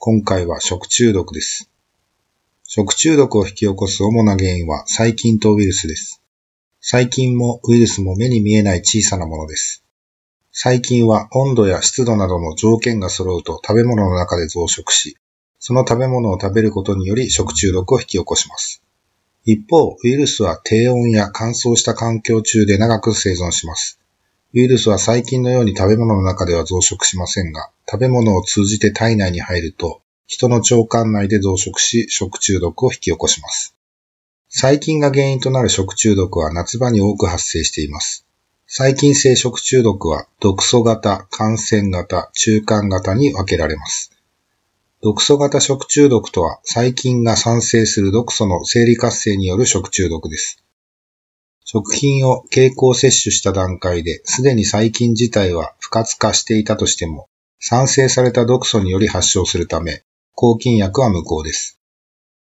今回は食中毒です。食中毒を引き起こす主な原因は細菌とウイルスです。細菌もウイルスも目に見えない小さなものです。細菌は温度や湿度などの条件が揃うと食べ物の中で増殖し、その食べ物を食べることにより食中毒を引き起こします。一方、ウイルスは低温や乾燥した環境中で長く生存します。ウイルスは細菌のように食べ物の中では増殖しませんが、食べ物を通じて体内に入ると、人の腸管内で増殖し、食中毒を引き起こします。細菌が原因となる食中毒は夏場に多く発生しています。細菌性食中毒は毒素型、感染型、中間型に分けられます。毒素型食中毒とは細菌が産生する毒素の生理活性による食中毒です。食品を経口摂取した段階で、すでに細菌自体は不活化していたとしても、産生された毒素により発症するため、抗菌薬は無効です。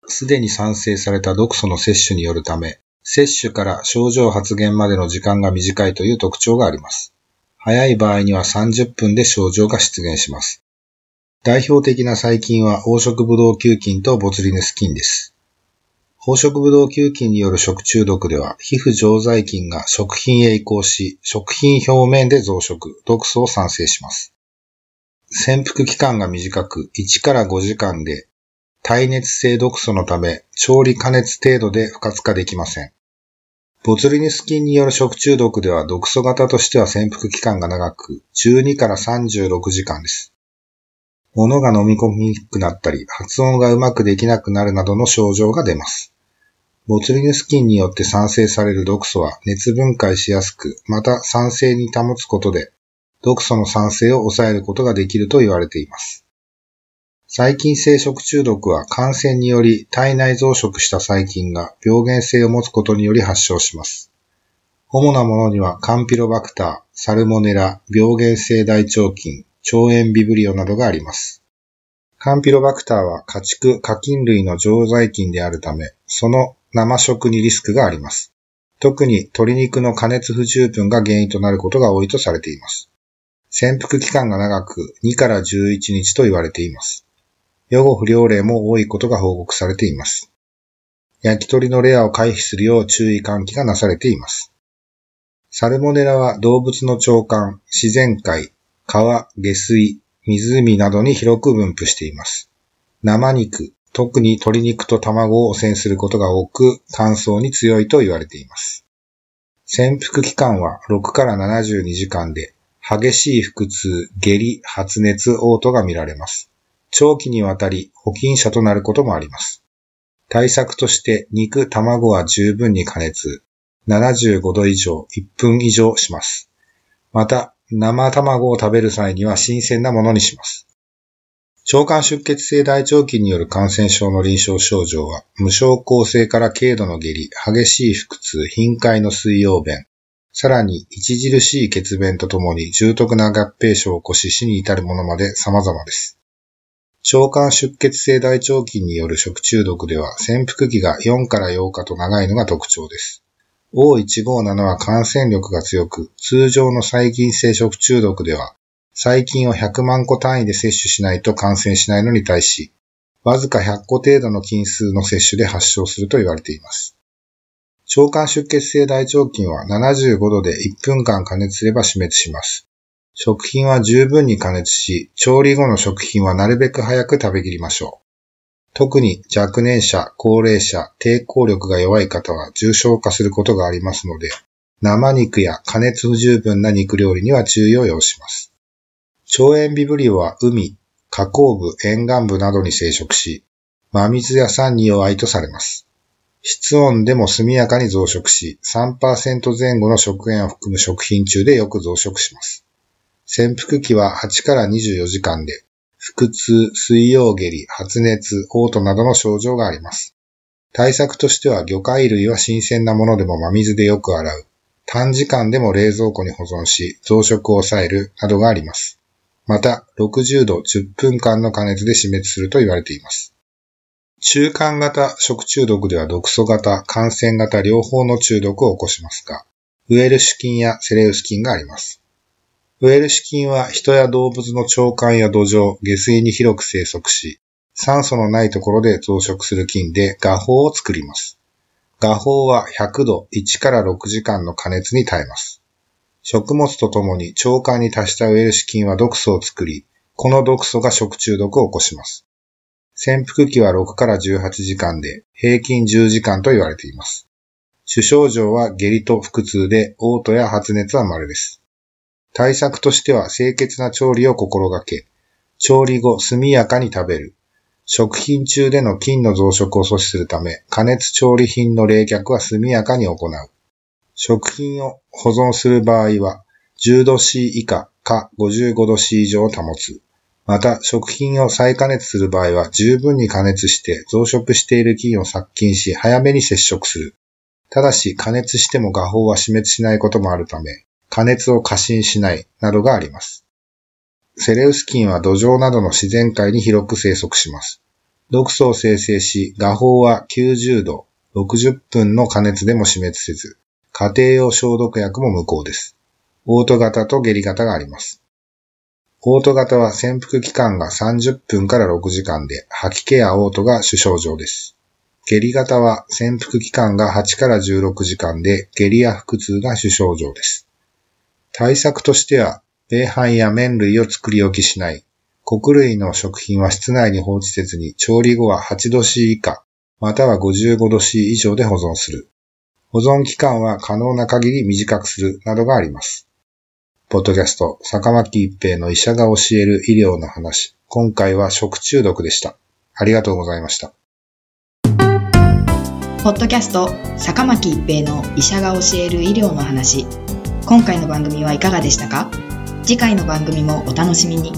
すでに産生された毒素の摂取によるため、摂取から症状発現までの時間が短いという特徴があります。早い場合には30分で症状が出現します。代表的な細菌は黄色ブドウ球菌とボツリヌス菌です。黄色ブドウ球菌による食中毒では、皮膚常在菌が食品へ移行し、食品表面で増殖、毒素を産生します。潜伏期間が短く、1から5時間で、耐熱性毒素のため、調理加熱程度で不活化できません。ボツリヌス菌による食中毒では毒素型としては潜伏期間が長く、12から36時間です。物が飲み込みにくくなったり、発音がうまくできなくなるなどの症状が出ます。ボツリヌス菌によって産生される毒素は熱分解しやすく、また酸性に保つことで、毒素の酸性を抑えることができると言われています。細菌性食中毒は感染により体内増殖した細菌が病原性を持つことにより発症します。主なものにはカンピロバクター、サルモネラ、病原性大腸菌、腸炎ビブリオなどがあります。カンピロバクターは家畜、家菌類の常在菌であるため、その生食にリスクがあります。特に鶏肉の加熱不十分が原因となることが多いとされています。潜伏期間が長く2から11日と言われています。予後不良例も多いことが報告されています。焼き鳥のレアを回避するよう注意喚起がなされています。サルモネラは動物の腸管、自然界、川、下水、湖などに広く分布しています。生肉、特に鶏肉と卵を汚染することが多く、乾燥に強いと言われています。潜伏期間は6から72時間で、激しい腹痛、下痢、発熱、嘔吐が見られます。長期にわたり保菌者となることもあります。対策として肉、卵は十分に加熱、75度以上、1分以上します。また、生卵を食べる際には新鮮なものにします。腸管出血性大腸菌による感染症の臨床症状は、無症候性から軽度の下痢、激しい腹痛、頻回の水溶便、さらに著しい血便とともに重篤な合併症を起こし死に至るものまで様々です。腸管出血性大腸菌による食中毒では潜伏期が4から8日と長いのが特徴です。O157 は感染力が強く、通常の細菌性食中毒では細菌を100万個単位で摂取しないと感染しないのに対し、わずか100個程度の菌数の摂取で発症すると言われています。腸管出血性大腸菌は75度で1分間加熱すれば死滅します。食品は十分に加熱し、調理後の食品はなるべく早く食べきりましょう。特に若年者、高齢者、抵抗力が弱い方は重症化することがありますので、生肉や加熱不十分な肉料理には注意を要します。腸炎ビブリオは海、河口部、沿岸部などに生殖し、真水や酸に弱いとされます。室温でも速やかに増殖し、3%前後の食塩を含む食品中でよく増殖します。潜伏期は8から24時間で、腹痛、水溶下痢、発熱、嘔吐などの症状があります。対策としては魚介類は新鮮なものでも真水でよく洗う。短時間でも冷蔵庫に保存し、増殖を抑えるなどがあります。また、60度10分間の加熱で死滅すると言われています。中間型食中毒では毒素型、感染型両方の中毒を起こしますが、ウエルシュ菌やセレウス菌があります。ウエルシュ菌は人や動物の腸管や土壌、下水に広く生息し、酸素のないところで増殖する菌で画法を作ります。画法は100度1から6時間の加熱に耐えます。食物とともに腸管に達したウエルシ菌は毒素を作り、この毒素が食中毒を起こします。潜伏期は6から18時間で、平均10時間と言われています。主症状は下痢と腹痛で、嘔吐や発熱は稀です。対策としては清潔な調理を心がけ、調理後速やかに食べる。食品中での菌の増殖を阻止するため、加熱調理品の冷却は速やかに行う。食品を保存する場合は、10度 C 以下か55度 C 以上を保つ。また、食品を再加熱する場合は十分に加熱して増殖している菌を殺菌し早めに接触する。ただし加熱しても画法は死滅しないこともあるため、加熱を過信しないなどがあります。セレウス菌は土壌などの自然界に広く生息します。毒素を生成し、画法は90度、60分の加熱でも死滅せず、家庭用消毒薬も無効です。オート型と下痢型があります。オート型は潜伏期間が30分から6時間で、吐き気やオートが主症状です。下痢型は潜伏期間が8から16時間で、下痢や腹痛が主症状です。対策としては、米飯や麺類を作り置きしない、穀類の食品は室内に放置せずに調理後は8度 C 以下、または55度 C 以上で保存する。保存期間は可能な限り短くするなどがあります。ポッドキャスト、坂巻一平の医者が教える医療の話。今回は食中毒でした。ありがとうございました。ポッドキャスト、坂巻一平の医者が教える医療の話。今回の番組はいかがでしたか？次回の番組もお楽しみに。